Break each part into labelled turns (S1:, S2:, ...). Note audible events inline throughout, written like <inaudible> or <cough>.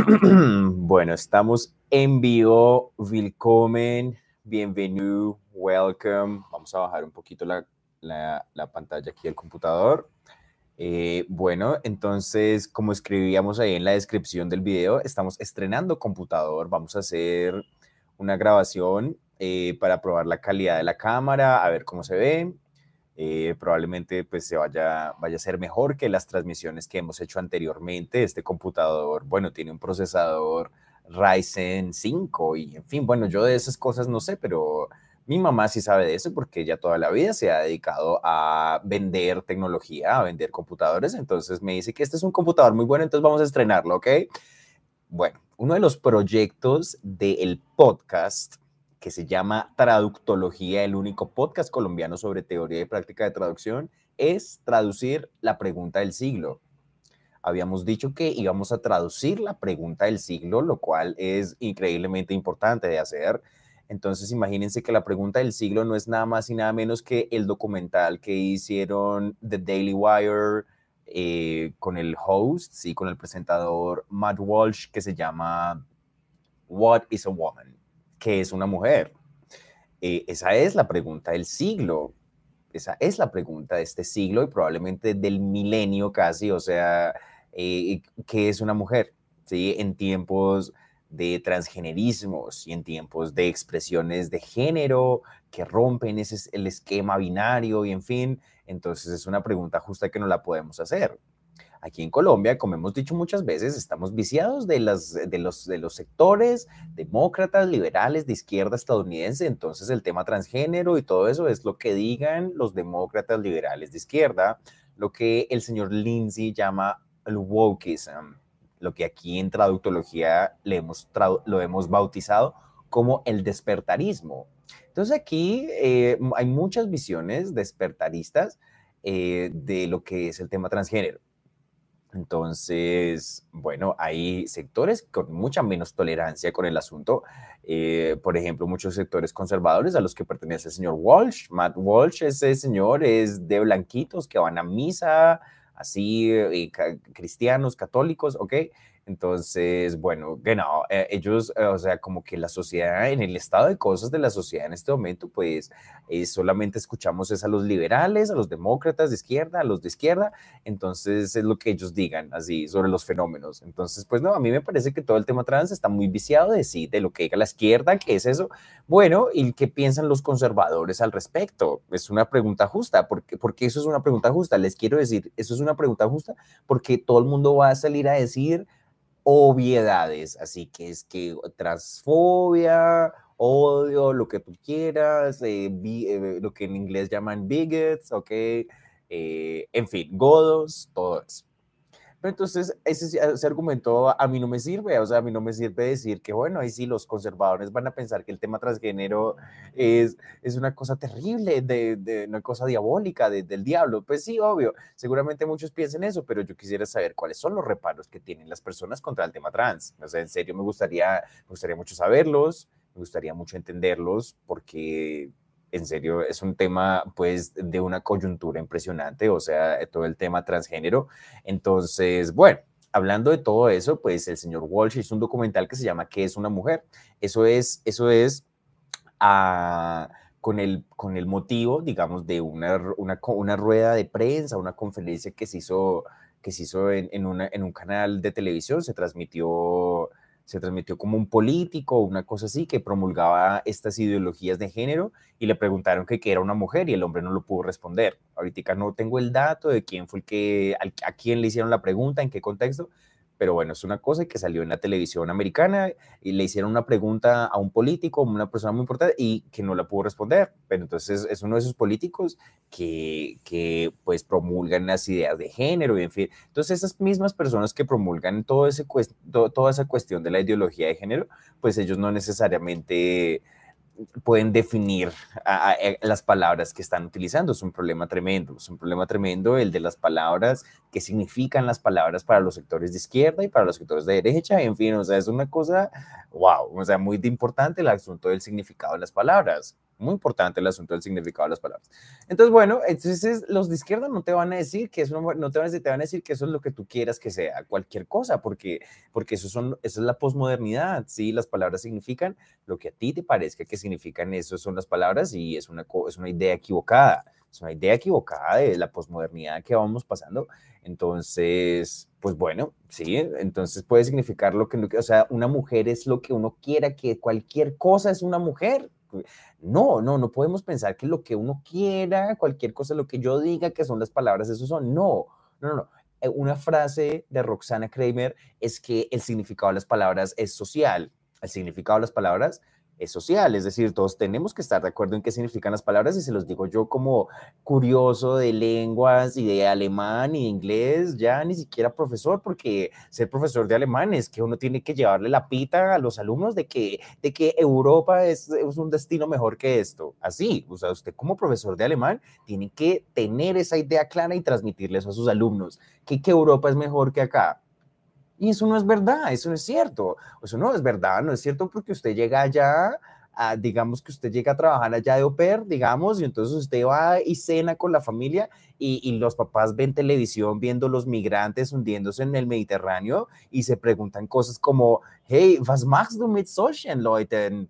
S1: <clears throat> bueno, estamos en vivo. Willkommen, bienvenido, welcome. Vamos a bajar un poquito la, la, pantalla aquí del computador. Eh, bueno, entonces, como escribíamos ahí en la descripción del video, estamos estrenando computador. Vamos a hacer una grabación eh, para probar la calidad de la cámara, a ver cómo se ve. Eh, probablemente pues se vaya, vaya a ser mejor que las transmisiones que hemos hecho anteriormente. Este computador, bueno, tiene un procesador Ryzen 5 y en fin, bueno, yo de esas cosas no sé, pero mi mamá sí sabe de eso porque ella toda la vida se ha dedicado a vender tecnología, a vender computadores, entonces me dice que este es un computador muy bueno, entonces vamos a estrenarlo, ¿ok? Bueno, uno de los proyectos del podcast que se llama Traductología, el único podcast colombiano sobre teoría y práctica de traducción, es traducir la pregunta del siglo. Habíamos dicho que íbamos a traducir la pregunta del siglo, lo cual es increíblemente importante de hacer. Entonces, imagínense que la pregunta del siglo no es nada más y nada menos que el documental que hicieron The Daily Wire eh, con el host, sí, con el presentador Matt Walsh, que se llama What is a Woman? ¿Qué es una mujer? Eh, esa es la pregunta del siglo. Esa es la pregunta de este siglo y probablemente del milenio casi, o sea, eh, ¿qué es una mujer? ¿Sí? En tiempos de transgenerismos y en tiempos de expresiones de género que rompen ese, el esquema binario y en fin, entonces es una pregunta justa que no la podemos hacer. Aquí en Colombia, como hemos dicho muchas veces, estamos viciados de, los, sectores demócratas, liberales, de izquierda estadounidense. Entonces, el tema transgénero y todo eso es lo que digan los demócratas liberales de izquierda, lo que el señor Lindsay llama el wokeism, lo que aquí en traductología lo hemos bautizado como el despertarismo. Entonces, aquí eh, hay muchas visiones despertaristas eh, de lo que es el tema transgénero. Entonces, bueno, hay sectores con mucha menos tolerancia con el asunto. Eh, por ejemplo, muchos sectores conservadores a los que pertenece el señor Walsh. Matt Walsh, ese señor es de blanquitos que van a misa, así, eh, cristianos, católicos, ¿ok? Entonces, bueno, genau, eh, ellos, eh, o sea, como que la sociedad, en el estado de cosas de la sociedad en este momento, pues eh, solamente escuchamos es a los liberales, a los demócratas de izquierda, a los de izquierda, entonces es lo que ellos digan así sobre los fenómenos. Entonces, pues no, a mí me parece que todo el tema trans está muy viciado de sí, de lo que diga la izquierda, ¿qué es eso? Bueno, ¿y qué piensan los conservadores al respecto? Es una pregunta justa, porque, porque eso es una pregunta justa, les quiero decir, eso es una pregunta justa porque todo el mundo va a salir a decir obviedades, así que es que transfobia, odio, lo que tú quieras, eh, eh, lo que en inglés llaman bigots, ok, eh, en fin, godos, todo eso. Pero entonces ese, ese, argumento a mí no me sirve, o sea, a mí no me sirve decir que, bueno, ahí sí los conservadores van a pensar que el tema transgénero es, es una cosa terrible, de, de una cosa diabólica, del diablo. Pues sí, obvio, seguramente muchos piensen eso, pero yo quisiera saber cuáles son los reparos que tienen las personas contra el tema trans. O sea, en serio, me gustaría, me gustaría mucho saberlos, me gustaría mucho entenderlos, porque en serio, es un tema pues de una coyuntura impresionante, o sea, todo el tema transgénero. Entonces, bueno, hablando de todo eso, pues el señor Walsh hizo un documental que se llama ¿Qué es una mujer? Eso es, eso es ah, con, el, con el motivo, digamos, de una, una, rueda de prensa, una conferencia que se hizo, que se hizo en un canal de televisión, se transmitió se transmitió como un político, una cosa así, que promulgaba estas ideologías de género y le preguntaron que, qué era una mujer y el hombre no lo pudo responder. Ahorita no tengo el dato de quién fue el que, a quién le hicieron la pregunta, en qué contexto, pero bueno, es una cosa que salió en la televisión americana y le hicieron una pregunta a un político, una persona muy importante, y que no la pudo responder. Pero entonces es uno de esos políticos que, que pues promulgan las ideas de género y en fin. Entonces esas mismas personas que promulgan todo ese, toda esa cuestión de la ideología de género, pues ellos no necesariamente pueden definir eh, las palabras que están utilizando. Es un problema tremendo, es un problema tremendo el de las palabras, qué significan las palabras para los sectores de izquierda y para los sectores de derecha, en fin, o sea, es una cosa, wow, o sea, muy importante el asunto del significado de las palabras. Muy importante el asunto del significado de las palabras. Entonces, bueno, entonces los de izquierda no te van a decir que eso no te van a decir, que eso es lo que tú quieras que sea, cualquier cosa, porque, porque eso, son, eso es la posmodernidad, ¿sí? Las palabras significan lo que a ti te parezca que significan, eso son las palabras y es una, es una idea equivocada, es una idea equivocada de la posmodernidad que vamos pasando. Entonces, pues bueno, sí, entonces puede significar lo que, o sea, una mujer es lo que uno quiera, que cualquier cosa es una mujer. No, no, no podemos pensar que lo que uno quiera, cualquier cosa, lo que yo diga que son las palabras, eso son. No, no, no. Eh, una frase de Roxana Kramer es que el significado de las palabras es social. El significado de las palabras es social, es decir, todos tenemos que estar de acuerdo en qué significan las palabras y se los digo yo como curioso de lenguas y de alemán y de inglés, ya ni siquiera profesor, porque ser profesor de alemán es que uno tiene que llevarle la pita a los alumnos de que, de que Europa es, un destino mejor que esto. Así, o sea, usted como profesor de alemán tiene que tener esa idea clara y transmitirles a sus alumnos que, que Europa es mejor que acá y eso no es verdad, eso no es cierto. Eso no es verdad, no es cierto porque usted llega allá, digamos que usted llega a trabajar allá de oper, digamos, y entonces usted va y cena con la familia y, y, los papás ven televisión viendo los migrantes hundiéndose en el Mediterráneo y se preguntan cosas como, hey, was machst du mit solchen Leuten?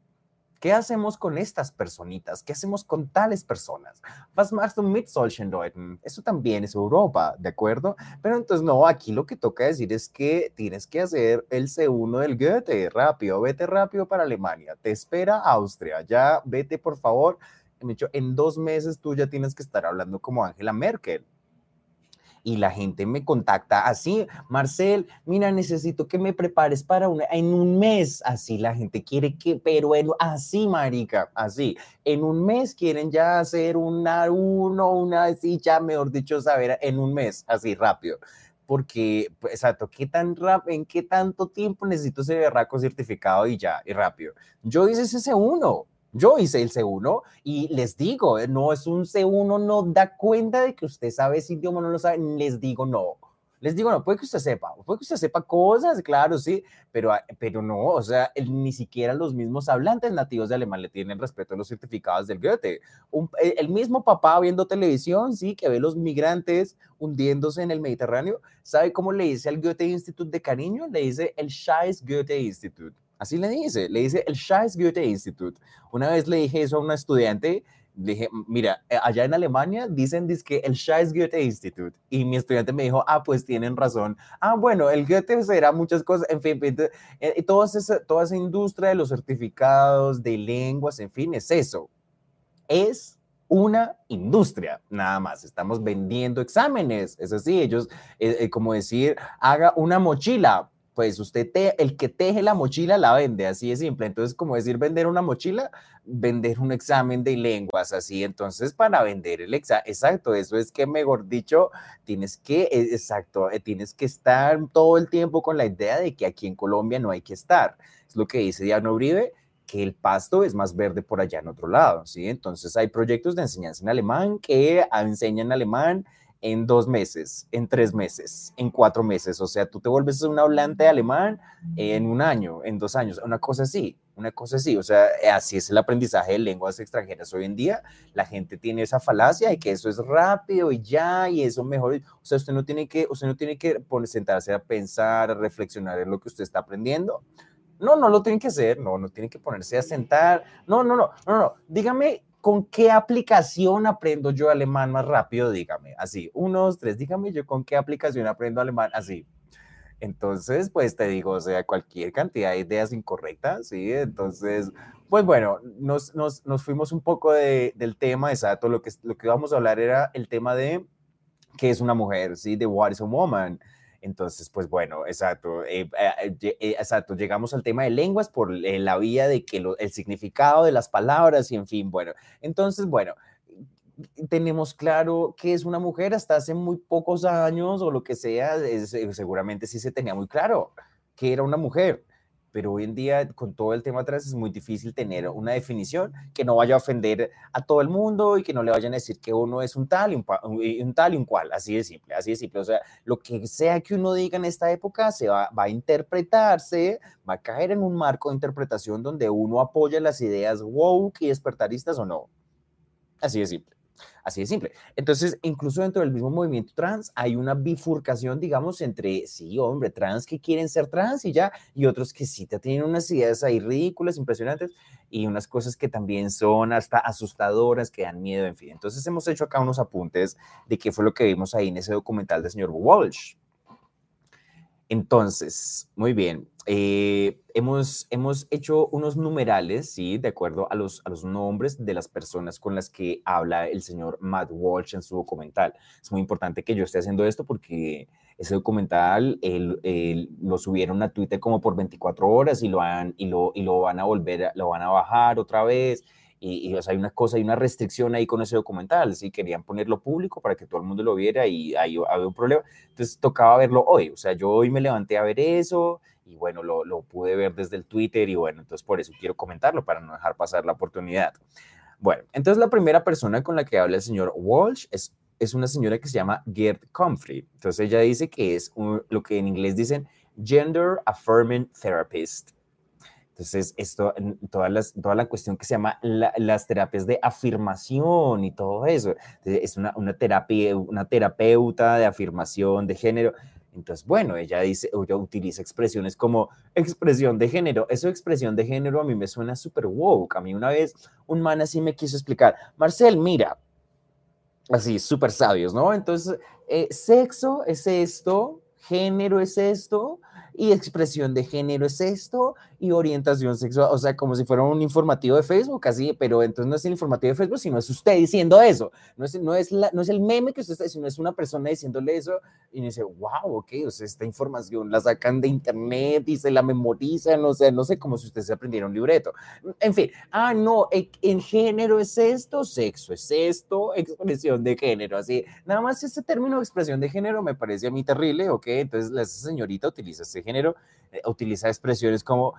S1: ¿Qué hacemos con estas personitas? ¿Qué hacemos con tales personas? Was machst du mit solchen Leuten? Eso también es Europa, ¿de acuerdo? Pero entonces no, aquí lo que toca decir es que tienes que hacer el C1 del Goethe, rápido, vete rápido para Alemania, te espera Austria, ya vete por favor. En dos meses tú ya tienes que estar hablando como Angela Merkel y la gente me contacta así, Marcel, mira, necesito que me prepares para una, en un mes, así la gente quiere que, pero en, así, marica, así, en un mes quieren ya hacer una, uno, una, así, ya mejor dicho, saber, en un mes, así rápido. Porque, pues, exacto, ¿qué tan ¿en qué tanto tiempo necesito ese berraco certificado y ya, y rápido? Yo hice ese uno, yo hice el C1 y les digo, eh, no es un C1, no da cuenta de que usted sabe ese idioma, no lo sabe, les digo no. Les digo, no, puede que usted sepa, puede que usted sepa cosas, claro, sí, pero, ah, pero no, o sea, ni siquiera los mismos hablantes nativos de alemán le tienen respeto a los certificados del Goethe. el mismo papá viendo televisión, sí, que ve los migrantes hundiéndose en el Mediterráneo, ¿sabe cómo le dice al Goethe Institute de cariño? Le dice el Scheiß Goethe Institute. Así le dice, le dice el Scheiß Goethe Institute. Una vez le dije eso a una estudiante, dije, mira, eh, allá en Alemania dicen que el Scheiß Goethe Institute. Y mi estudiante me dijo, ah, pues tienen razón. Ah, bueno, el Goethe será muchas cosas, en fin, eh, toda, esa, toda esa industria de los certificados, de lenguas, en fin, es eso. Es una industria, nada más. Estamos vendiendo exámenes. Es así, ellos, eh, como decir, haga una mochila pues usted, te, el que teje la mochila la vende, así de simple. Entonces, como decir vender una mochila, vender un examen de lenguas, así. Entonces, para vender el examen, exacto, eso es que, mejor dicho, tienes que, e, exacto, eh, tienes que estar todo el tiempo con la idea de que aquí en Colombia no hay que estar. Es lo que dice Diana Uribe, que el pasto es más verde por allá en otro lado, ¿sí? Entonces, hay proyectos de enseñanza en alemán que enseñan alemán en dos meses, en tres meses, en cuatro meses. O sea, tú te vuelves un hablante alemán en un año, en dos años, una cosa así, una cosa así. O sea, así es el aprendizaje de lenguas extranjeras hoy en día. La gente tiene esa falacia de que eso es rápido y ya, y eso mejor. O sea, usted no tiene que, usted no tiene que sentarse a pensar, a reflexionar en lo que usted está aprendiendo. No, no lo tiene que hacer, no, no tiene que ponerse a sentar. No, no, no, no, no. Dígame ¿con qué aplicación aprendo yo alemán más rápido? Dígame, así, uno, dos, tres, dígame yo con qué aplicación aprendo alemán, así. Entonces, pues te digo, o sea, cualquier cantidad de ideas incorrectas, ¿sí? Entonces, pues bueno, nos, nos, nos fuimos un poco de, del tema, exacto, lo que, lo que vamos a hablar era el tema de qué es una mujer, ¿sí? De what is a woman. Entonces, pues bueno, exacto, eh, eh, eh, exacto, llegamos al tema de lenguas por la vía de que el significado de las palabras y en fin, bueno, entonces, bueno, tenemos claro que es una mujer hasta hace muy pocos años o lo que sea, seguramente sí se tenía muy claro que era una mujer. Pero hoy en día con todo el tema atrás es muy difícil tener una definición que no vaya a ofender a todo el mundo y que no le vayan a decir que uno es un tal y un, tal y un cual, así de simple, así de simple. O sea, lo que sea que uno diga en esta época se va, va a interpretarse, va a caer en un marco de interpretación donde uno apoya las ideas woke y despertaristas o no. Así de simple. Así de simple. Entonces, incluso dentro del mismo movimiento trans hay una bifurcación, digamos, entre, sí, hombre, trans que quieren ser trans y ya, y otros que sí te tienen unas ideas ahí ridículas, impresionantes, y unas cosas que también son hasta asustadoras, que dan miedo, en fin. Entonces, hemos hecho acá unos apuntes de qué fue lo que vimos ahí en ese documental del señor Walsh. Entonces, muy bien. Eh, hemos, hemos hecho unos numerales, ¿sí? De acuerdo a los, a los nombres de las personas con las que habla el señor Matt Walsh en su documental. Es muy importante que yo esté haciendo esto porque ese documental lo subieron a Twitter como por 24 horas y lo, han, y lo, y lo van a volver, lo van a bajar otra vez y, o sea, hay una cosa, hay una restricción ahí con ese documental, ¿sí? Querían ponerlo público para que todo el mundo lo viera y ahí había un problema. Entonces tocaba verlo hoy, o sea, yo hoy me levanté a ver eso y bueno, lo, lo pude ver desde el Twitter y bueno, entonces por eso quiero comentarlo, para no dejar pasar la oportunidad. Bueno, entonces la primera persona con la que habla el señor Walsh es, es una señora que se llama Gerd Comfrey. Entonces ella dice que es lo que en inglés dicen Gender Affirming Therapist. Entonces, esto, todas las, toda la cuestión que se llama las terapias de afirmación y todo eso, es una, una, terapia, una terapeuta de afirmación de género. Entonces, bueno, ella dice, ella utiliza expresiones como expresión de género. Eso expresión de género a mí me suena súper woke. A mí una vez un man así me quiso explicar, Marcel, mira, así, súper sabios, ¿no? Entonces, eh, sexo es esto, género es esto, y expresión de género es esto, y orientación sexual, o sea, como si fuera un informativo de Facebook, así, pero entonces no es el informativo de Facebook, sino es usted diciendo eso, no es, no es, la, no es el meme que usted está diciendo, es una persona diciéndole eso, y dice, wow, ok, o sea, esta información la sacan de internet y se la memorizan, o sea, no sé, como si usted se aprendiera un libreto. En fin, ah, no, en género es esto, sexo es esto, expresión de género, así, nada más ese término de expresión de género me parece a mí terrible, ok, entonces la señorita utiliza ese género, eh, utiliza expresiones como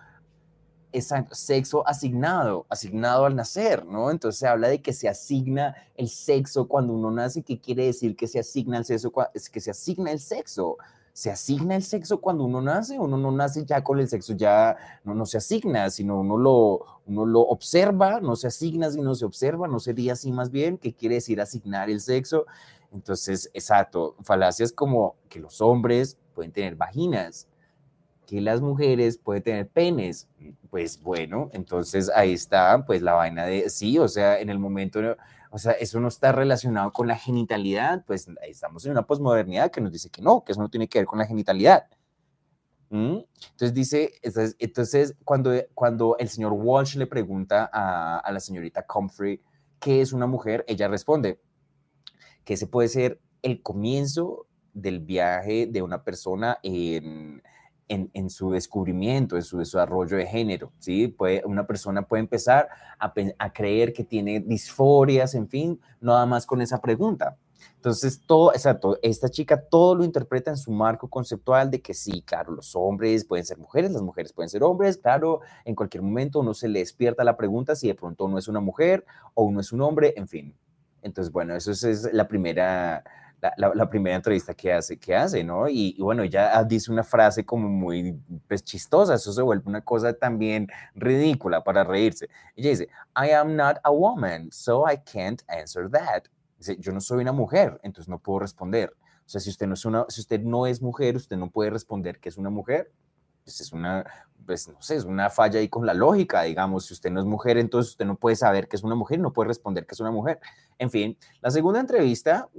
S1: sexo asignado, asignado al nacer, ¿no? Entonces se habla de que se asigna el sexo cuando uno nace, ¿qué quiere decir que se asigna el sexo? Es que se asigna el sexo. Se asigna el sexo cuando uno nace, uno no nace ya con el sexo, ya no, no se asigna, sino uno lo, uno lo observa, no se asigna, sino se observa, no sería así más bien, ¿qué quiere decir asignar el sexo? Entonces, exacto, falacias como que los hombres pueden tener vaginas, que las mujeres pueden tener penes. Pues bueno, entonces ahí está, pues la vaina de, sí, o sea, en el momento, o sea, eso no está relacionado con la genitalidad, pues estamos en una posmodernidad que nos dice que no, que eso no tiene que ver con la genitalidad. ¿Mm? Entonces dice, entonces, entonces, cuando, cuando el señor Walsh le pregunta a, a la señorita Comfrey qué es una mujer, ella responde que ese puede ser el comienzo del viaje de una persona en, en, su descubrimiento, en su desarrollo de género, ¿sí? Puede, una persona puede empezar a, a, creer que tiene disforias, en fin, nada más con esa pregunta. Entonces, todo, exacto, esta chica todo lo interpreta en su marco conceptual de que sí, claro, los hombres pueden ser mujeres, las mujeres pueden ser hombres, claro, en cualquier momento uno se le despierta la pregunta si de pronto uno es una mujer o uno es un hombre, en fin. Entonces, bueno, eso es la primera, la, primera entrevista que hace, que hace, ¿no? Y, bueno, ella dice una frase como muy pues, chistosa, eso se vuelve una cosa también ridícula para reírse. Ella dice, I am not a woman, so I can't answer that. Dice, yo no soy una mujer, entonces no puedo responder. O sea, si usted no es, una, si usted no es mujer, usted no puede responder que es una mujer. Pues es una, pues no sé, es una falla ahí con la lógica, digamos, si usted no es mujer, entonces usted no puede saber que es una mujer, no puede responder que es una mujer. En fin, la segunda entrevista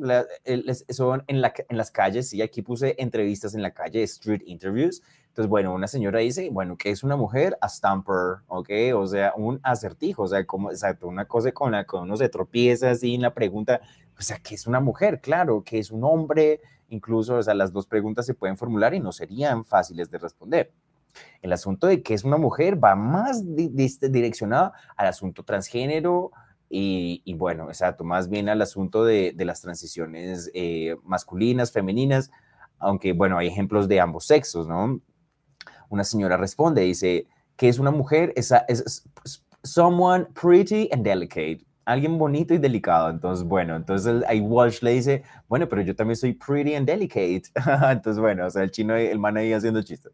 S1: son en, la, en las calles, y aquí puse entrevistas en la calle, street interviews. Entonces, bueno, una señora dice, bueno, que es una mujer? A stamper, ¿ok? O sea, un acertijo, o sea, como, exacto, una cosa con la que uno se tropieza así en la pregunta, o sea, ¿qué es una mujer? Claro, que es un hombre, incluso, o sea, las dos preguntas se pueden formular y no serían fáciles de responder. El asunto de que es una mujer va más direccionado al asunto transgénero, y, bueno, exacto, más bien al asunto de, las transiciones eh, masculinas, femeninas, aunque bueno, hay ejemplos de ambos sexos, ¿no? Una señora responde, dice, que es una mujer? Es, es, someone pretty and delicate. Alguien bonito y delicado. Entonces, bueno, entonces ahí Walsh le dice, bueno, pero yo también soy pretty and delicate. <laughs> entonces, bueno, o sea, el chino, el man ahí haciendo chistes.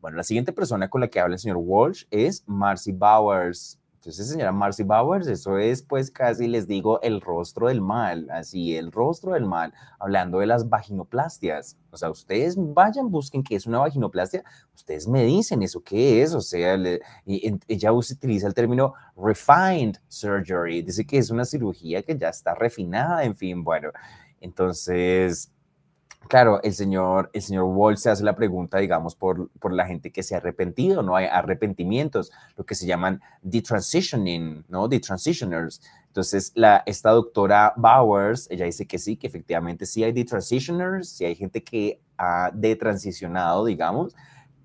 S1: Bueno, la siguiente persona con la que habla el señor Walsh es Marcy Bowers. Entonces, señora Marcy Bowers, eso es pues casi les digo el rostro del mal, así, el rostro del mal, hablando de las vaginoplastias. O sea, ustedes vayan, busquen qué es una vaginoplastia, ustedes me dicen eso qué es, o sea, ella utiliza el término refined surgery, dice que es una cirugía que ya está refinada, en fin, bueno, entonces Claro, el señor, el señor Wall se hace la pregunta, digamos, por, por la gente que se ha arrepentido, ¿no? Hay arrepentimientos, lo que se llaman detransitioning, ¿no? Detransitioners. Entonces, la, esta doctora Bowers, ella dice que sí, que efectivamente sí hay detransitioners, sí hay gente que ha detransicionado, digamos,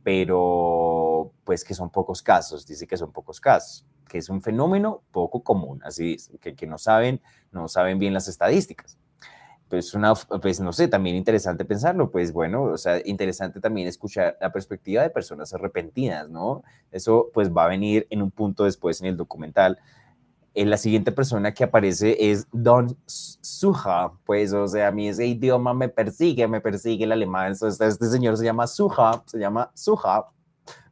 S1: pero pues que son pocos casos, dice que son pocos casos, que es un fenómeno poco común, así que, que no saben, no saben bien las estadísticas pues, una, pues no sé, también interesante pensarlo, pues bueno, o sea, interesante también escuchar la perspectiva de personas arrepentidas, ¿no? Eso pues va a venir en un punto después en el documental. Eh, la siguiente persona que aparece es Don Suja, pues, o sea, a mí ese idioma me persigue, me persigue el alemán, este señor se llama Suja, se llama Suja,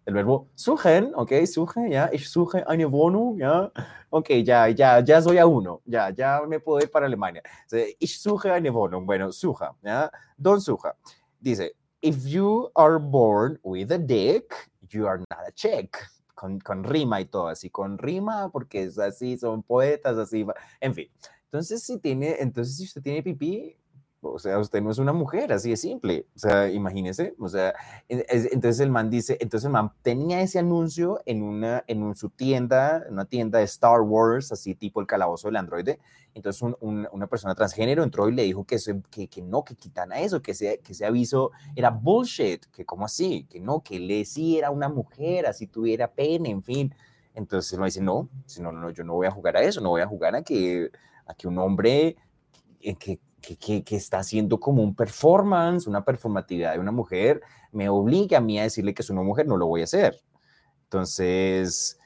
S1: el verbo suchen, ok, suche, ya, ich suche eine Wohnung, ya, ok, ya, ya, ya soy a uno, ya, ya me puedo ir para Alemania. Ich suche eine Wohnung, bueno, suja, ya, don suja. Dice, if you are born with a dick, you are not a chick. Con, con rima y todo, así con rima, porque es así, son poetas, así, en fin. Entonces, si tiene, entonces si usted tiene pipí, o sea, usted no es una mujer, así de simple. O sea, imagínese. O sea, entonces el man dice, entonces el man tenía ese anuncio en una, en su tienda, una tienda de Star Wars, así tipo el calabozo del androide. Entonces una persona transgénero entró y le dijo que, que, que no, que quitara eso, que ese, que ese aviso era bullshit, que como así, que no, que le sí era una mujer, así tuviera pene, en fin. Entonces él dice, no, no, no, yo no voy a jugar a eso, no voy a jugar a que, a que un hombre eh, que está haciendo como un performance, una performatividad de una mujer, me obliga a mí a decirle que es una mujer, no lo voy a hacer. Entonces,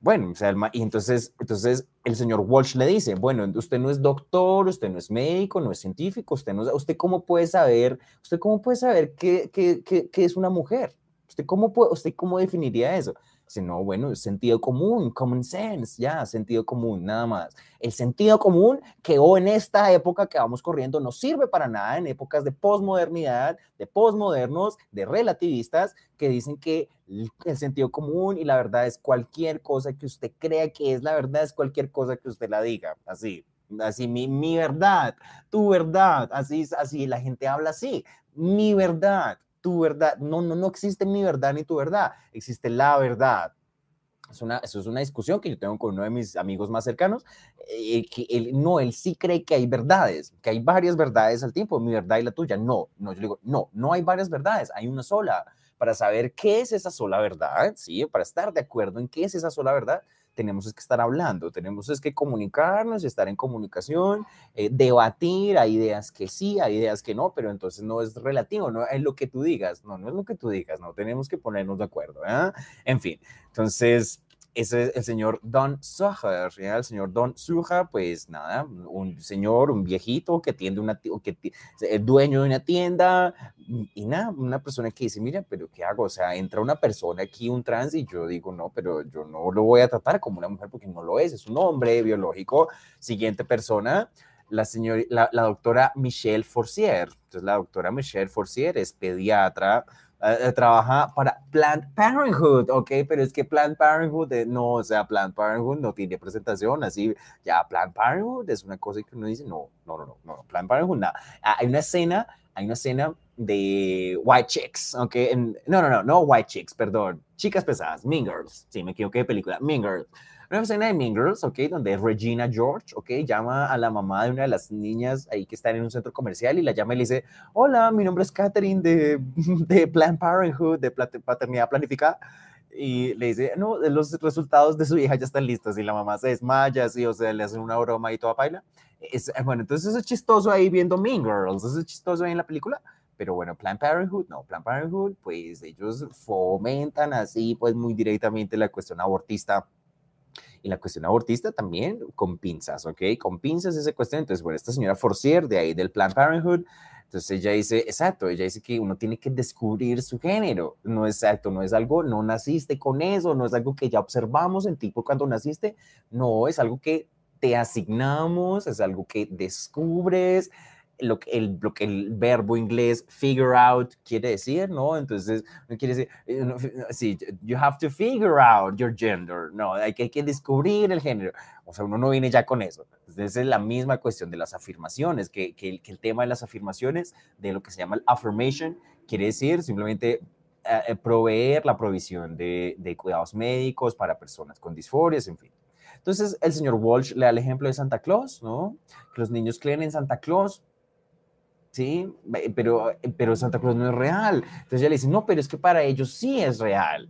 S1: bueno, o sea, y entonces, entonces el señor Walsh le dice, bueno, usted no es doctor, usted no es médico, no es científico, usted no, usted cómo puede saber, usted cómo puede saber qué, qué, qué, es una mujer, usted cómo puede, usted cómo definiría eso no, bueno, sentido común, common sense, ya, sentido común, nada más. El sentido común que hoy en esta época que vamos corriendo no sirve para nada, en épocas de posmodernidad, de posmodernos, de relativistas, que dicen que el sentido común y la verdad es cualquier cosa que usted crea que es la verdad, es cualquier cosa que usted la diga, así. Así, mi, mi verdad, tu verdad, así, así, la gente habla así, mi verdad, tu verdad. No, no, no existe mi verdad ni tu verdad, existe la verdad. Es una, eso es una discusión que yo tengo con uno de mis amigos más cercanos, eh, que él, no, él sí cree que hay verdades, que hay varias verdades al tiempo, mi verdad y la tuya. No, no, yo digo, no, no hay varias verdades, hay una sola. Para saber qué es esa sola verdad, ¿sí? Para estar de acuerdo en qué es esa sola verdad, tenemos que estar hablando, tenemos es que comunicarnos, estar en comunicación, eh, debatir, hay ideas que sí, hay ideas que no, pero entonces no es relativo, no es lo que tú digas, no, no es lo que tú digas, no, tenemos que ponernos de acuerdo, ¿eh? En fin, entonces ese es el señor Don Suja, el señor Don Suja, pues nada, un señor, un viejito que tiende una, que el dueño de una tienda y nada, una persona que dice, mira, pero ¿qué hago? O sea, entra una persona aquí, un trans, y yo digo, no, pero yo no lo voy a tratar como una mujer porque no lo es, es un hombre biológico. Siguiente persona, la, señora, la, la doctora Michelle Forcier. Entonces, la doctora Michelle Forcier es pediatra, eh, trabaja para Planned Parenthood, ok, pero es que Planned Parenthood, eh, no, o sea, Planned Parenthood no tiene presentación, así, ya Planned Parenthood es una cosa que uno dice, no, no, no, no, no Planned Parenthood, nada. Ah, hay una escena, hay una escena de White Chicks, ok, no, no, no, no White Chicks, perdón, chicas pesadas, Mean Girls, sí, me equivoqué de película, Mean Girls una escena de Mean Girls, ¿ok? Donde Regina George, ¿ok? Llama a la mamá de una de las niñas ahí que están en un centro comercial y la llama y le dice, hola, mi nombre es Catherine de, <laughs> de Planned Parenthood, de paternidad planificada. Y le dice, no, los resultados de su hija ya están listos y la mamá se desmaya, así, o sea, le hacen una broma y toda paila. Es, bueno, entonces eso es chistoso ahí viendo Mean Girls, eso es chistoso ahí en la película, Pero bueno, Planned Parenthood, no, Planned Parenthood, pues ellos fomentan así, pues muy directamente la cuestión abortista. Y la cuestión abortista también con pinzas, ¿ok? Con pinzas esa cuestión. Entonces, bueno, esta señora Forcier de ahí del Planned Parenthood, entonces ella dice, exacto, ella dice que uno tiene que descubrir su género, no es exacto, no es algo, no naciste con eso, no es algo que ya observamos en tipo cuando naciste, no, es algo que te asignamos, es algo que descubres, lo que, el, lo que el verbo inglés figure out quiere decir, ¿no? Entonces, no quiere decir, eh, sí, you have to figure out your gender, no, hay que, hay que descubrir el género. O sea, uno no viene ya con eso. Entonces, es la misma cuestión de las afirmaciones, que, que, que el tema de las afirmaciones, de lo que se llama el affirmation, quiere decir simplemente eh, eh, proveer la provisión de, de cuidados médicos para personas con disforias, en fin. Entonces, el señor Walsh le da el ejemplo de Santa Claus, ¿no? Que los niños creen en Santa Claus, ¿sí? Pero, pero Santa Claus no es real. Entonces ella le dice, no, pero es que para ellos sí es real.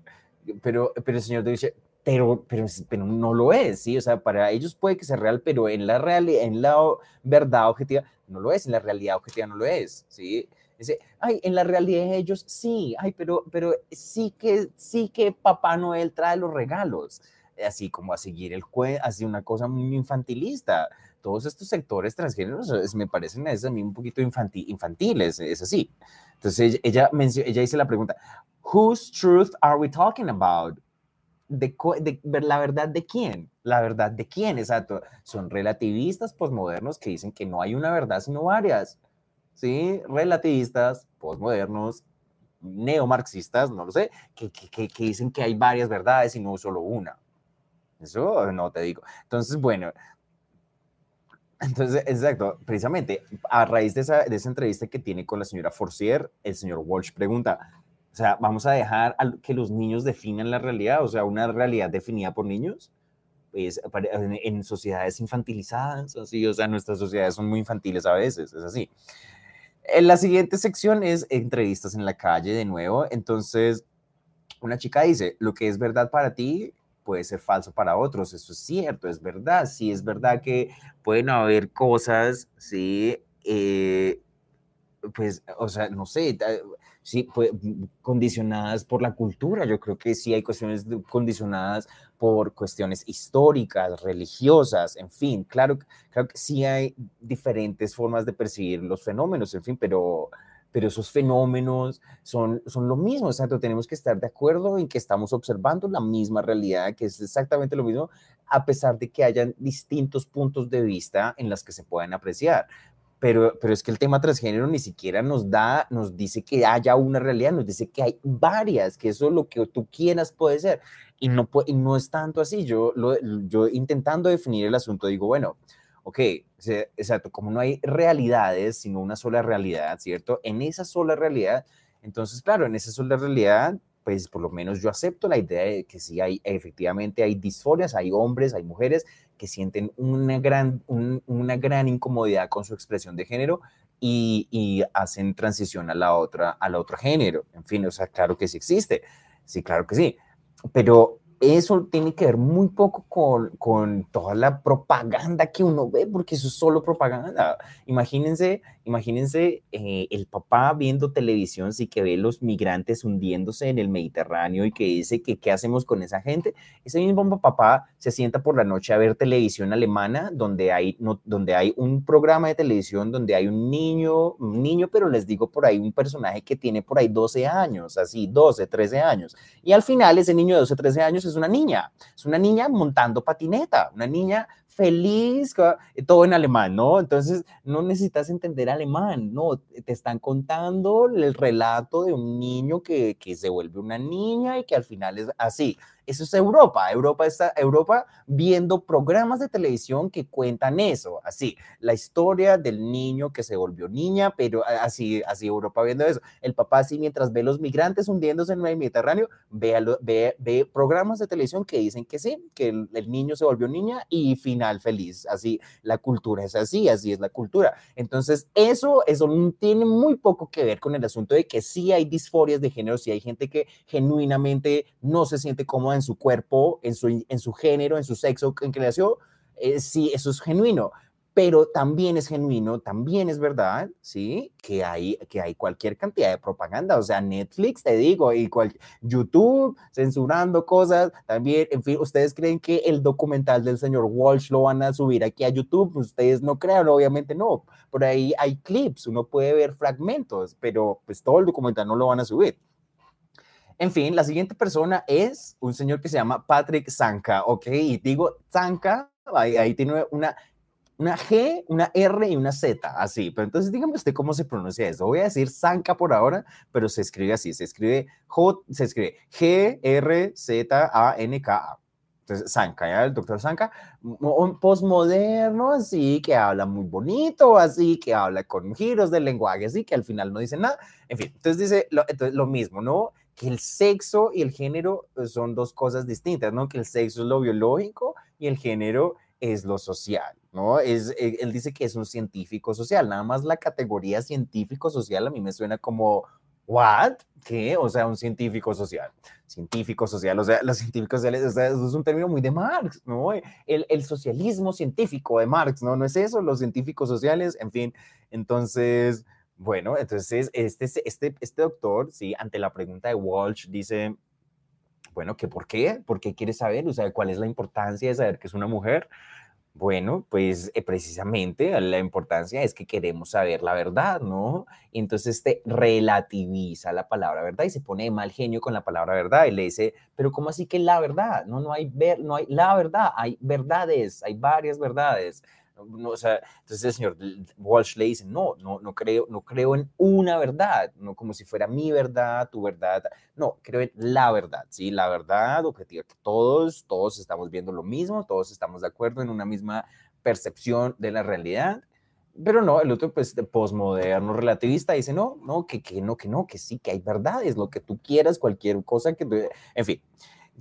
S1: Pero, pero el Señor dice, pero, pero, pero no lo es, ¿sí? O sea, para ellos puede que sea real, pero en la realidad, en la verdad objetiva, no lo es, en la realidad objetiva no lo es, ¿sí? Dice, ay, en la realidad de ellos sí, ay, pero, pero sí que, sí que Papá Noel trae los regalos, así como a seguir el juego, así una cosa muy infantilista, todos estos sectores transgéneros me parecen a mí un poquito infantiles, es así. Entonces ella, ella dice la pregunta, whose truth are we talking about? De, la verdad de quién, la verdad de quién, exacto. Son relativistas posmodernos que dicen que no hay una verdad sino varias, ¿sí? Relativistas posmodernos, neomarxistas, no lo sé, que, que, que, dicen que hay varias verdades y no solo una. Eso no te digo. Entonces, bueno, entonces, exacto, precisamente a raíz de esa, de esa entrevista que tiene con la señora Forcier, el señor Walsh pregunta, o sea, ¿vamos a dejar que los niños definan la realidad? O sea, una realidad definida por niños. Pues, en, sociedades infantilizadas, así, o sea, nuestras sociedades son muy infantiles a veces, es así. En la siguiente sección es entrevistas en la calle de nuevo. Entonces, una chica dice, lo que es verdad para ti puede ser falso para otros, eso es cierto, es verdad, sí es verdad que pueden haber cosas, sí, eh, pues, o sea, no sé, sí, pues, condicionadas por la cultura, yo creo que sí hay cuestiones condicionadas por cuestiones históricas, religiosas, en fin, claro, claro que sí hay diferentes formas de percibir los fenómenos, en fin, pero pero esos fenómenos son, son lo mismo, exacto, tenemos que estar de acuerdo en que estamos observando la misma realidad, que es exactamente lo mismo, a pesar de que hayan distintos puntos de vista en las que se puedan apreciar. Pero, pero es que el tema transgénero ni siquiera nos da, nos dice que haya una realidad, nos dice que hay varias, que eso es lo que tú quieras puede ser. Y no, y no es tanto así. Yo, lo, yo intentando definir el asunto, digo, bueno, ok, exacto, como no hay realidades, sino una sola realidad, ¿cierto? En esa sola realidad, entonces, claro, en esa sola realidad, pues por lo menos yo acepto la idea de que sí hay, efectivamente hay disforias, hay hombres, hay mujeres que sienten una gran, una gran incomodidad con su expresión de género y, y, hacen transición a la otra, al otro género. En fin, o sea, claro que sí existe, sí, claro que sí, pero eso tiene que ver muy poco con, con, toda la propaganda que uno ve, porque eso es solo propaganda. Imagínense, imagínense eh, el papá viendo televisión, sí que ve los migrantes hundiéndose en el Mediterráneo y que dice que qué hacemos con esa gente. Ese mismo papá se sienta por la noche a ver televisión alemana, donde hay, no, donde hay un programa de televisión donde hay un niño, un niño, pero les digo por ahí un personaje que tiene por ahí 12 años, así, 12, 13 años. Y al final ese niño de 12, 13 años es una niña, es una niña montando patineta, una niña feliz, todo en alemán, ¿no? Entonces no necesitas entender alemán, no, te están contando el relato de un niño que, que se vuelve una niña y que al final es así. Eso es Europa. Europa está Europa viendo programas de televisión que cuentan eso, así, la historia del niño que se volvió niña, pero así, así Europa viendo eso. El papá así mientras ve los migrantes hundiéndose en el Mediterráneo, ve, ve, programas de televisión que dicen que sí, que el, el niño se volvió niña y final feliz. Así, la cultura es así, así es la cultura. Entonces, eso, eso tiene muy poco que ver con el asunto de que sí hay disforias de género, sí hay gente que genuinamente no se siente cómoda en su cuerpo, en su, en su género, en su sexo, en que nació, eh, sí, eso es genuino. pero también es genuino, también es verdad, ¿sí? Que hay, que hay cualquier cantidad de propaganda, o sea, Netflix, te digo, y cual, YouTube censurando cosas, también, en fin, ¿ustedes creen que el documental del señor Walsh lo van a subir aquí a YouTube? Ustedes no crean, obviamente no, por ahí hay clips, uno puede ver fragmentos, pero pues todo el documental no lo van a subir. En fin, la siguiente persona es un señor que se llama Patrick Zanka, ¿ok? Y digo Zanka, ahí, ahí tiene una una G, una R y una Z, así. Pero entonces dígame usted cómo se pronuncia eso. Voy a decir Zanka por ahora, pero se escribe así, se escribe J, se escribe G R Z A N K A. Entonces, Zanka, ¿ya? El doctor Zanka, un postmoderno, así, que habla muy bonito, así, que habla con giros del lenguaje, así, que al final no dice nada. En fin, entonces dice lo, entonces, lo mismo, ¿no? Que el sexo y el género son dos cosas distintas, ¿no? Que el sexo es lo biológico y el género es lo social, ¿no? Es, eh, él dice que es un científico social, nada más la categoría científico social a mí me suena como, ¿what? ¿Qué? O sea, un científico social. Científico social, o sea, los científicos sociales, o sea, eso es un término muy de Marx, ¿no? El, el, socialismo científico de Marx, ¿no? ¿No es eso? Los científicos sociales, en fin. Entonces, bueno, entonces este, este, este doctor, sí, ante la pregunta de Walsh, dice, bueno, ¿que por qué? ¿Por qué quiere saber? O sea, ¿cuál es la importancia de saber que es una mujer? Bueno, pues eh, precisamente la importancia es que queremos saber la verdad, ¿no? Y entonces este relativiza la palabra verdad y se pone de mal genio con la palabra verdad y le dice, pero ¿cómo así que la verdad? No, no hay ver, no hay la verdad, hay verdades, hay varias verdades. No, o sea, entonces el señor Walsh le dice, no, no, no creo, no creo en una verdad, no como si fuera mi verdad, tu verdad, no, creo en la verdad, sí, la verdad objetiva, que todos, todos estamos viendo lo mismo, todos estamos de acuerdo en una misma percepción de la realidad, pero no, el otro, pues, postmoderno, relativista, dice, no, no, que, que no, que no, que sí, que hay verdades, lo que tú quieras, cualquier cosa que, en fin.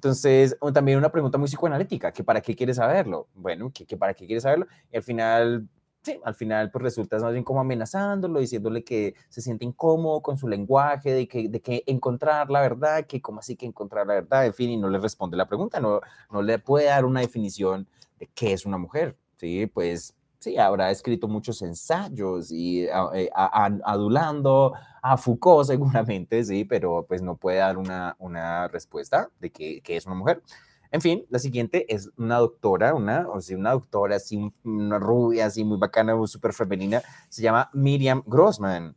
S1: Entonces, también una pregunta muy psicoanalítica, que para qué quieres saberlo. Bueno, que, para qué quieres saberlo. Y al final, sí, al final pues resulta más bien como amenazándolo, diciéndole que se siente incómodo con su lenguaje, de que, de que encontrar la verdad, que como así que encontrar la verdad, en fin, y no le responde la pregunta, no, no le puede dar una definición de qué es una mujer, ¿sí? Pues sí, habrá escrito muchos ensayos y eh, adulando a Foucault <laughs> seguramente, sí, pero pues no puede dar una, una respuesta de qué, es una mujer. En fin, la siguiente es una doctora, una, o sea, una doctora así, una rubia, así muy bacana, súper femenina, se llama Miriam Grossman.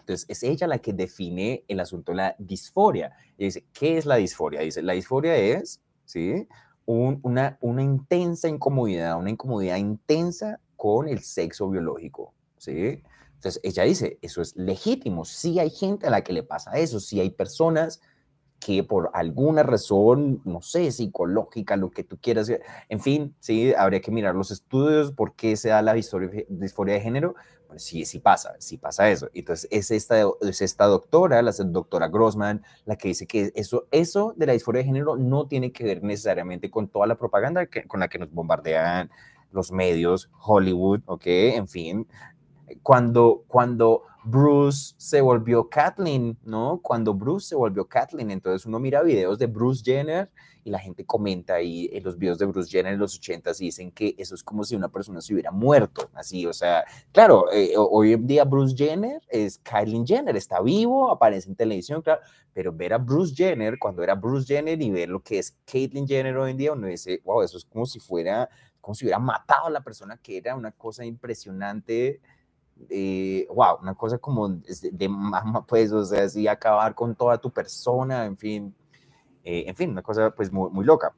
S1: Entonces, es ella la que define el asunto de la disforia. Y dice, ¿qué es la disforia? Dice, la disforia es, ¿sí? una, una intensa incomodidad, una incomodidad intensa con el sexo biológico, ¿sí? Entonces, ella dice, eso es legítimo, sí hay gente a la que le pasa eso, sí hay personas que por alguna razón, no sé, psicológica, lo que tú quieras, en fin, sí, habría que mirar los estudios, por qué se da la disforia de género, bueno, sí, sí pasa, sí pasa eso. Entonces, es esta, es esta doctora, la doctora Grossman, la que dice que eso, eso de la disforia de género no tiene que ver necesariamente con toda la propaganda que, con la que nos bombardean los medios, Hollywood, ¿ok? En fin, cuando, cuando Bruce se volvió Kathleen, ¿no? Cuando Bruce se volvió Kathleen, entonces uno mira videos de Bruce Jenner y la gente comenta ahí en los videos de Bruce Jenner en los 80 y dicen que eso es como si una persona se hubiera muerto, así, o sea, claro, eh, hoy en día Bruce Jenner es Kylie Jenner, está vivo, aparece en televisión, claro, pero ver a Bruce Jenner cuando era Bruce Jenner y ver lo que es Caitlyn Jenner hoy en día, uno dice, wow, eso es como si fuera, como si hubiera matado a la persona que era una cosa impresionante eh, wow, una cosa como de, de, pues, o sea, así acabar con toda tu persona, en fin, eh, en fin, una cosa pues muy, muy loca.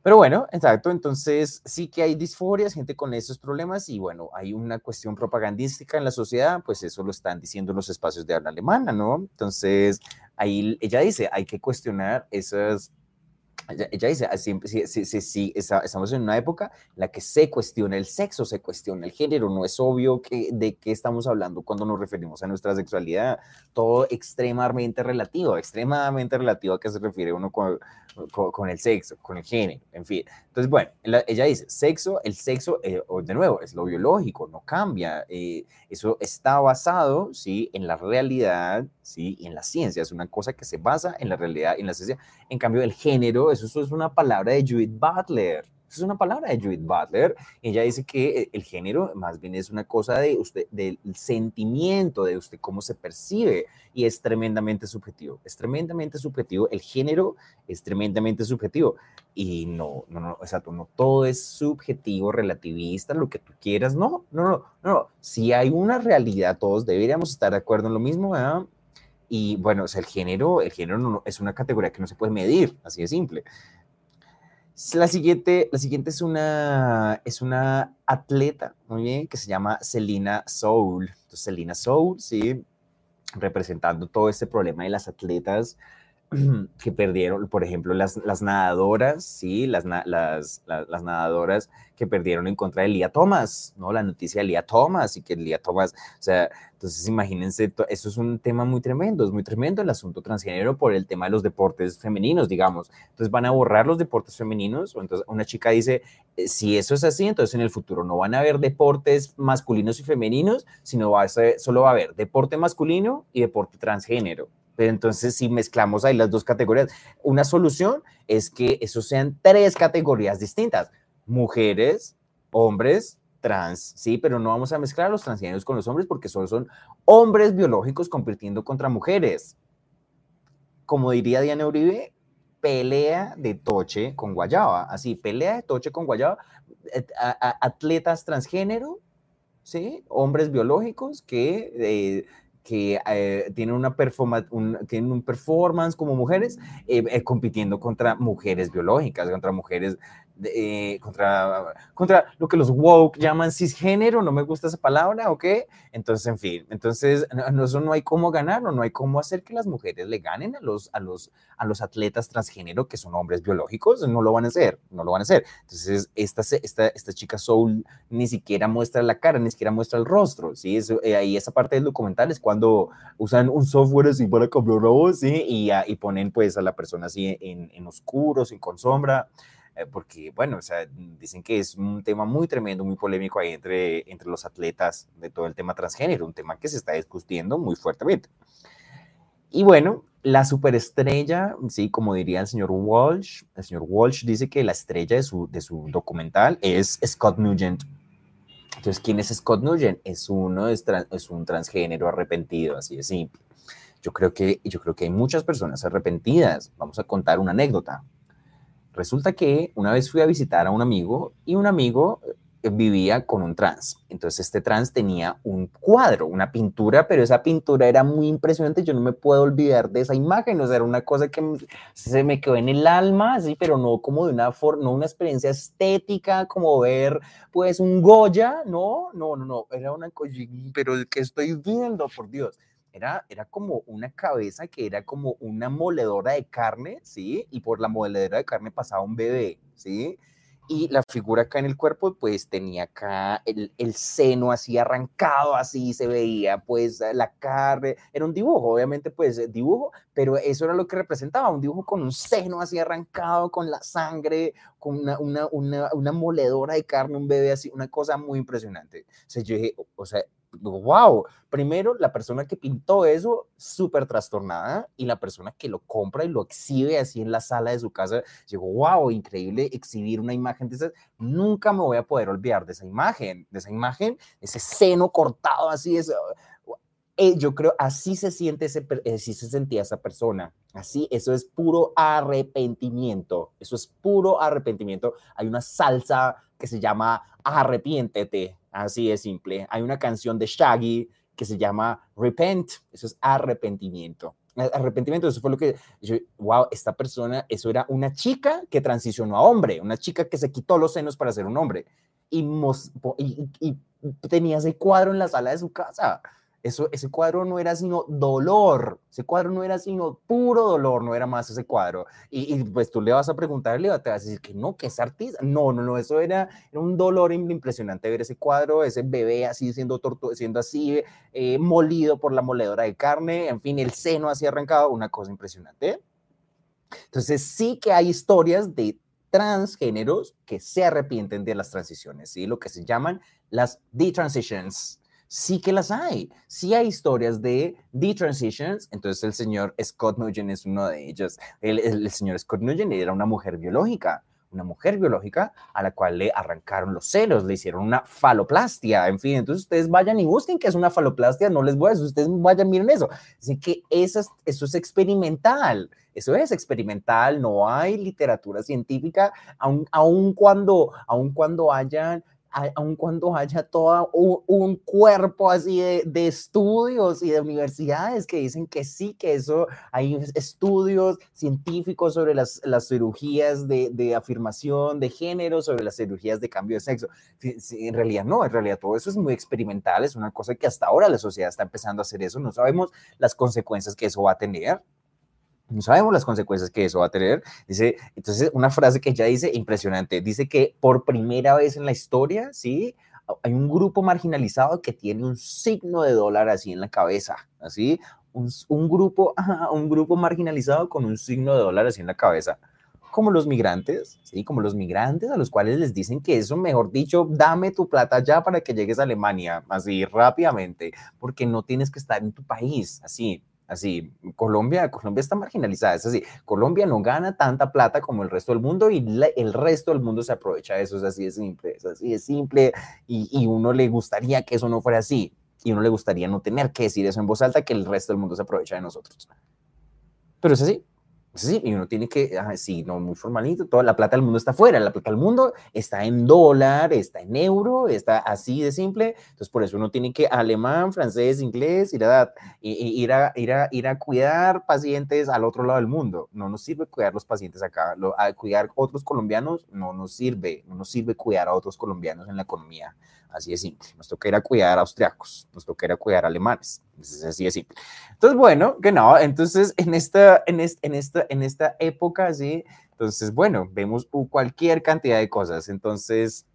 S1: Pero bueno, exacto, entonces sí que hay disforias, gente con esos problemas y bueno, hay una cuestión propagandística en la sociedad, pues eso lo están diciendo los espacios de habla alemana, ¿no? Entonces, ahí ella dice, hay que cuestionar esas ella, dice, así, sí, sí, sí, estamos en una época en la que se cuestiona el sexo, se cuestiona el género, no es obvio que, de qué estamos hablando cuando nos referimos a nuestra sexualidad, todo extremadamente relativo, extremadamente relativo a qué se refiere uno con, con, el sexo, con el género, en fin. Entonces, bueno, ella dice, sexo, el sexo, eh, de nuevo, es lo biológico, no cambia, eh, eso está basado, ¿sí?, en la realidad, ¿sí?, y en la ciencia, es una cosa que se basa en la realidad, en la ciencia, en cambio, el género, eso, eso es una palabra de Judith Butler, Esa es una palabra de Judith Butler. Ella dice que eh, el género más bien es una cosa de usted, del sentimiento de usted, cómo se percibe, y es tremendamente subjetivo. Es tremendamente subjetivo. El género es tremendamente subjetivo. Y no, no, no, exacto, no todo es subjetivo, relativista, lo que tú quieras. No, no, no, no. Si hay una realidad, todos deberíamos estar de acuerdo en lo mismo, ¿verdad? Y bueno, o sea, el género, el género no, es una categoría que no se puede medir, así de simple. La siguiente, la siguiente es una, es una atleta, muy bien, que se llama Selina Soul. Entonces, Selina Soul, sí, representando todo este problema de las atletas <clears throat> que perdieron, por ejemplo, las, las nadadoras, sí, las, las, las, nadadoras que perdieron en contra de Lía Thomas, ¿no? La noticia de Lía Thomas y que Lía Thomas, o sea, entonces imagínense, eso es un tema muy tremendo, es muy tremendo el asunto transgénero por el tema de los deportes femeninos, digamos. Entonces van a borrar los deportes femeninos, o entonces una chica dice, eh, si eso es así, entonces en el futuro no van a haber deportes masculinos y femeninos, sino va a solo va a haber deporte masculino y deporte transgénero. Entonces, si mezclamos ahí las dos categorías, una solución es que eso sean tres categorías distintas, mujeres, hombres, trans, sí, pero no vamos a mezclar los transgéneros con los hombres porque solo son hombres biológicos compitiendo contra mujeres. Como diría Diana Uribe, pelea de toche con guayaba, así, pelea de toche con guayaba, atletas transgénero, ¿sí? Hombres biológicos que eh, que eh, tienen, una performance, un, tienen un performance como mujeres eh, eh, compitiendo contra mujeres biológicas, contra mujeres eh, contra, contra lo que los woke llaman cisgénero, no me gusta esa palabra, ¿ok? Entonces, en fin, entonces, no, eso no hay cómo ganar, no hay cómo hacer que las mujeres le ganen a los, a los, a los atletas transgénero que son hombres biológicos, no lo van a hacer, no lo van a hacer. Entonces, esta, esta, esta chica Soul ni siquiera muestra la cara, ni siquiera muestra el rostro, ¿sí? Eso, eh, ahí esa parte del documental es cuando usan un software así para cambiar la voz, ¿sí? Y, y ponen pues a la persona así en, en oscuro, sin con sombra. Eh, porque, bueno, o sea, dicen que es un tema muy tremendo, muy polémico ahí entre, entre los atletas de todo el tema transgénero, un tema que se está discutiendo muy fuertemente. Y bueno, la superestrella, sí, como diría el señor Walsh, el señor Walsh dice que la estrella de su, de su documental es Scott Nugent. Entonces, ¿quién es Scott Nugent? Es uno, es, es un transgénero arrepentido, así de simple. Yo creo, que, yo creo que hay muchas personas arrepentidas. Vamos a contar una anécdota. Resulta que una vez fui a visitar a un amigo y un amigo eh, vivía con un trans. Entonces este trans tenía un cuadro, una pintura, pero esa pintura era muy impresionante. Yo no me puedo olvidar de esa imagen. O sea, era una cosa que se me quedó en el alma, sí, pero no como de una forma, no una experiencia estética, como ver pues un Goya. No, no, no, no. Era una pero ¿qué estoy viendo? Por Dios era, era como una cabeza que era como una moledora de carne, ¿sí? Y por la moledora de carne pasaba un bebé, ¿sí? Y la figura acá en el cuerpo, pues tenía acá el, el, seno así arrancado, así se veía, pues la carne, era un dibujo, obviamente, pues dibujo, pero eso era lo que representaba, un dibujo con un seno así arrancado, con la sangre, con una, una, una, una moledora de carne, un bebé así, una cosa muy impresionante. O sea, yo dije, o sea, wow, primero la persona que pintó eso, súper trastornada, y la persona que lo compra y lo exhibe así en la sala de su casa, llegó, wow, increíble exhibir una imagen de esas, nunca me voy a poder olvidar de esa imagen, de esa imagen, ese seno cortado así, eso. Eh, yo creo, así se siente, ese, así se sentía esa persona, así, eso es puro arrepentimiento, eso es puro arrepentimiento. Hay una salsa que se llama Arrepiéntete, Así es simple. Hay una canción de Shaggy que se llama Repent. Eso es arrepentimiento. Arrepentimiento, eso fue lo que wow, esta persona, eso era una chica que transicionó a hombre, una chica que se quitó los senos para ser un hombre y, y, y tenía ese cuadro en la sala de su casa. Eso, ese cuadro no era sino dolor, ese cuadro no era sino puro dolor, no era más ese cuadro. Y, pues tú le vas a preguntarle, te vas a decir que no, que es artista. No, no, no, eso era, un dolor impresionante ver ese cuadro, ese bebé así siendo, siendo así eh, molido por la moledora de carne, en fin, el seno así arrancado, una cosa impresionante. Entonces sí que hay historias de transgéneros que se arrepienten de las transiciones, ¿sí? Lo que se llaman las detransitions sí que las hay. Sí hay historias de detransitions. Entonces el señor Scott Nugent es uno de ellos. El, el, señor Scott Nugent era una mujer biológica, una mujer biológica a la cual le arrancaron los celos, le hicieron una faloplastia, en fin, entonces ustedes vayan y busquen qué es una faloplastia, no les voy a decir, ustedes vayan, miren eso, así que eso es, eso es experimental, eso es experimental, no hay literatura científica, aun, aun cuando, aun cuando hayan aun cuando haya todo un, cuerpo así de, estudios y de universidades que dicen que sí, que eso, hay estudios científicos sobre las, las cirugías de, de, afirmación de género, sobre las cirugías de cambio de sexo. En realidad no, en realidad todo eso es muy experimental, es una cosa que hasta ahora la sociedad está empezando a hacer eso, no sabemos las consecuencias que eso va a tener. No sabemos las consecuencias que eso va a tener. Dice, entonces, una frase que ella dice impresionante. Dice que por primera vez en la historia, ¿sí? Hay un grupo marginalizado que tiene un signo de dólar así en la cabeza, así. Un, un grupo, <laughs> un grupo marginalizado con un signo de dólar así en la cabeza como los migrantes, ¿sí? Como los migrantes a los cuales les dicen que eso, mejor dicho, dame tu plata ya para que llegues a Alemania, así rápidamente, porque no tienes que estar en tu país, así, Así, Colombia, Colombia está marginalizada, es así. Colombia no gana tanta plata como el resto del mundo y el resto del mundo se aprovecha de eso, es así de simple, es así de simple y, y uno le gustaría que eso no fuera así y uno le gustaría no tener que decir eso en voz alta que el resto del mundo se aprovecha de nosotros. Pero es así, Sí, y uno tiene que, ah, sí, no, muy formalito, toda la plata del mundo está afuera, la plata del mundo está en dólar, está en euro, está así de simple, entonces por eso uno tiene que alemán, francés, inglés, ir a, ir a, ir a, ir a cuidar pacientes al otro lado del mundo, no nos sirve cuidar los pacientes acá, lo, a cuidar otros colombianos no nos sirve, no nos sirve cuidar a otros colombianos en la economía, Así de simple. Nos toca ir a cuidar a austriacos, nos toca ir a cuidar a alemanes. Es así de simple. Entonces, bueno, que no, entonces en esta, en esta, en esta, en esta época, sí, entonces, bueno, vemos cualquier cantidad de cosas. Entonces,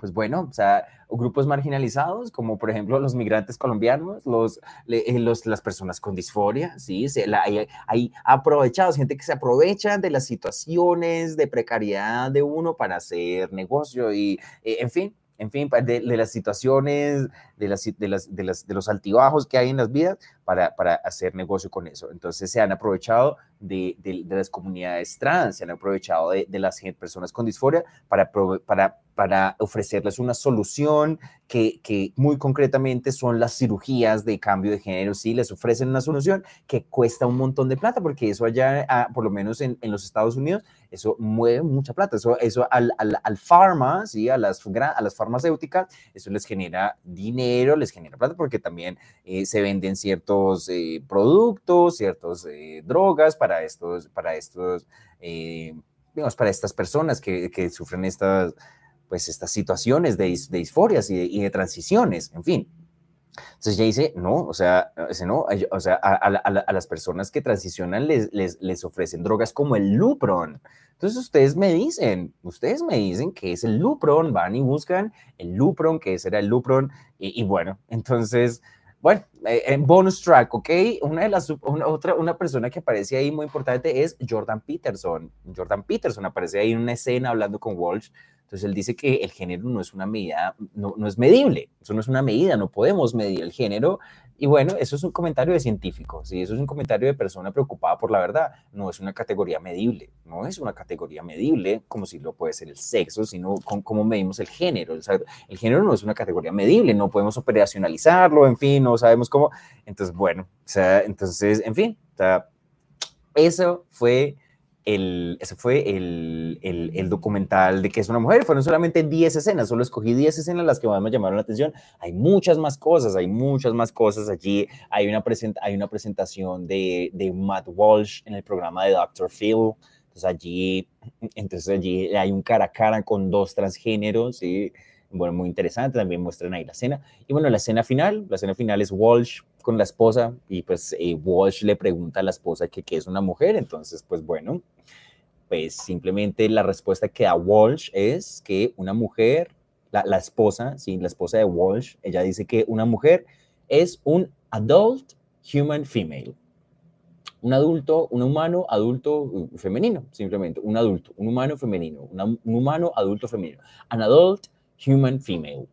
S1: pues bueno, o sea, grupos marginalizados, como por ejemplo los migrantes colombianos, los, eh, los las personas con disforia, ¿sí? Se, hay, hay, aprovechados, gente que se aprovecha de las situaciones de precariedad de uno para hacer negocio y, eh, en fin, en fin, de, las situaciones, de, de, de, de los altibajos que hay en las vidas para, para hacer negocio con eso. Entonces se han aprovechado de, las comunidades trans, se han aprovechado de, las personas con disforia para, para, para ofrecerles una solución que, que, muy concretamente son las cirugías de cambio de género. Sí, les ofrecen una solución que cuesta un montón de plata, porque eso allá, ah, por lo menos en, en los Estados Unidos, eso mueve mucha plata. Eso, eso al, al, al pharma, ¿sí? a, las, a las farmacéuticas, eso les genera dinero, les genera plata, porque también eh, se venden ciertos eh, productos, ciertas eh, drogas para estos, para estos, digamos, para estas personas que, que sufren estas pues estas situaciones de, de disforias y de, transiciones, en fin. Entonces ella dice, no, o sea, no, o sea a, a, las personas que transicionan les, les, les, ofrecen drogas como el Lupron. Entonces ustedes me dicen, ustedes me dicen que es el Lupron, van y buscan el Lupron, que ese era el Lupron, y, y bueno, entonces, bueno, eh, en bonus track, ¿ok? Una de las, una, otra, una persona que aparece ahí muy importante es Jordan Peterson. Jordan Peterson aparece ahí en una escena hablando con Walsh entonces él dice que el género no es una medida, no, no, es medible, eso no es una medida, no podemos medir el género. Y bueno, eso es un comentario de científico, ¿sí? eso es un comentario de persona preocupada por la verdad, no es una categoría medible, no es una categoría medible como si lo puede ser el sexo, sino con, cómo medimos el género. El, género no es una categoría medible, no podemos operacionalizarlo, en fin, no sabemos cómo. Entonces, bueno, o sea, entonces, en fin, eso fue el, ese fue el, el, documental de que es una mujer. Fueron solamente 10 escenas, solo escogí 10 escenas las que más me llamaron la atención. Hay muchas más cosas, hay muchas más cosas allí. Hay una, hay una presentación de, de Matt Walsh en el programa de Dr. Phil. Entonces allí, entonces allí hay un cara a cara con dos transgéneros, y bueno, muy interesante, también muestran ahí la escena. Y bueno, la escena final, la escena final es Walsh con la esposa y pues eh, Walsh le pregunta a la esposa que qué es una mujer, entonces pues bueno, pues simplemente la respuesta que da Walsh es que una mujer, la, la esposa, sí, la esposa de Walsh, ella dice que una mujer es un adult human female. Un adulto, un humano adulto uh, femenino, simplemente, un adulto, un humano femenino, un humano adulto femenino. An adult human female,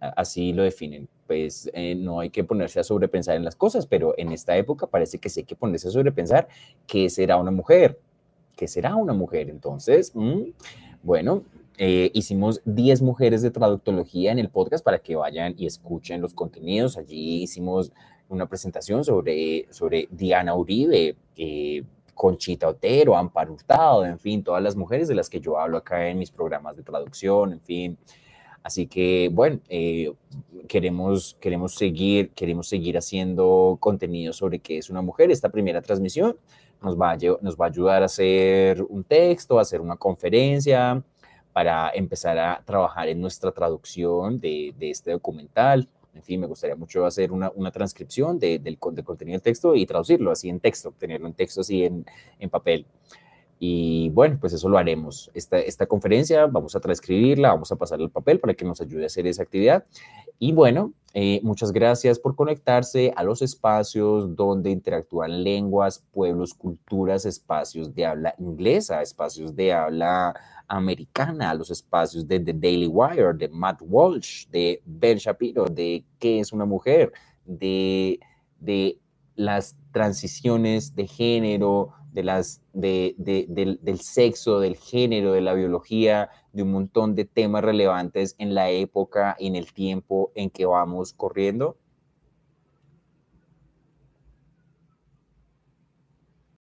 S1: así lo definen. Pues eh, no hay que ponerse a sobrepensar en las cosas, pero en esta época parece que sí hay que ponerse a sobrepensar qué será una mujer, qué será una mujer. Entonces, mm, Bueno, eh, hicimos 10 mujeres de traductología en el podcast para que vayan y escuchen los contenidos. Allí hicimos una presentación sobre, sobre Diana Uribe, eh, Conchita Otero, Amparo Hurtado, en fin, todas las mujeres de las que yo hablo acá en mis programas de traducción, en fin. Así que, bueno, eh, queremos, queremos, seguir, queremos seguir haciendo contenido sobre qué es una mujer. Esta primera transmisión nos va, a, nos va a ayudar a hacer un texto, a hacer una conferencia, para empezar a trabajar en nuestra traducción de, este documental. En fin, me gustaría mucho hacer una, una transcripción de, del, del, contenido del texto y traducirlo así en texto, tenerlo en texto así en, en papel. Y bueno, pues eso lo haremos. Esta, esta conferencia vamos a transcribirla, vamos a pasarle el papel para que nos ayude a hacer esa actividad. Y bueno, eh, muchas gracias por conectarse a los espacios donde interactúan lenguas, pueblos, culturas, espacios de habla inglesa, espacios de habla americana, los espacios de The Daily Wire, de Matt Walsh, de Ben Shapiro, de qué es una mujer, de, de las transiciones de género, de las, de, de, del, del, sexo, del género, de la biología, de un montón de temas relevantes en la época y en el tiempo en que vamos corriendo.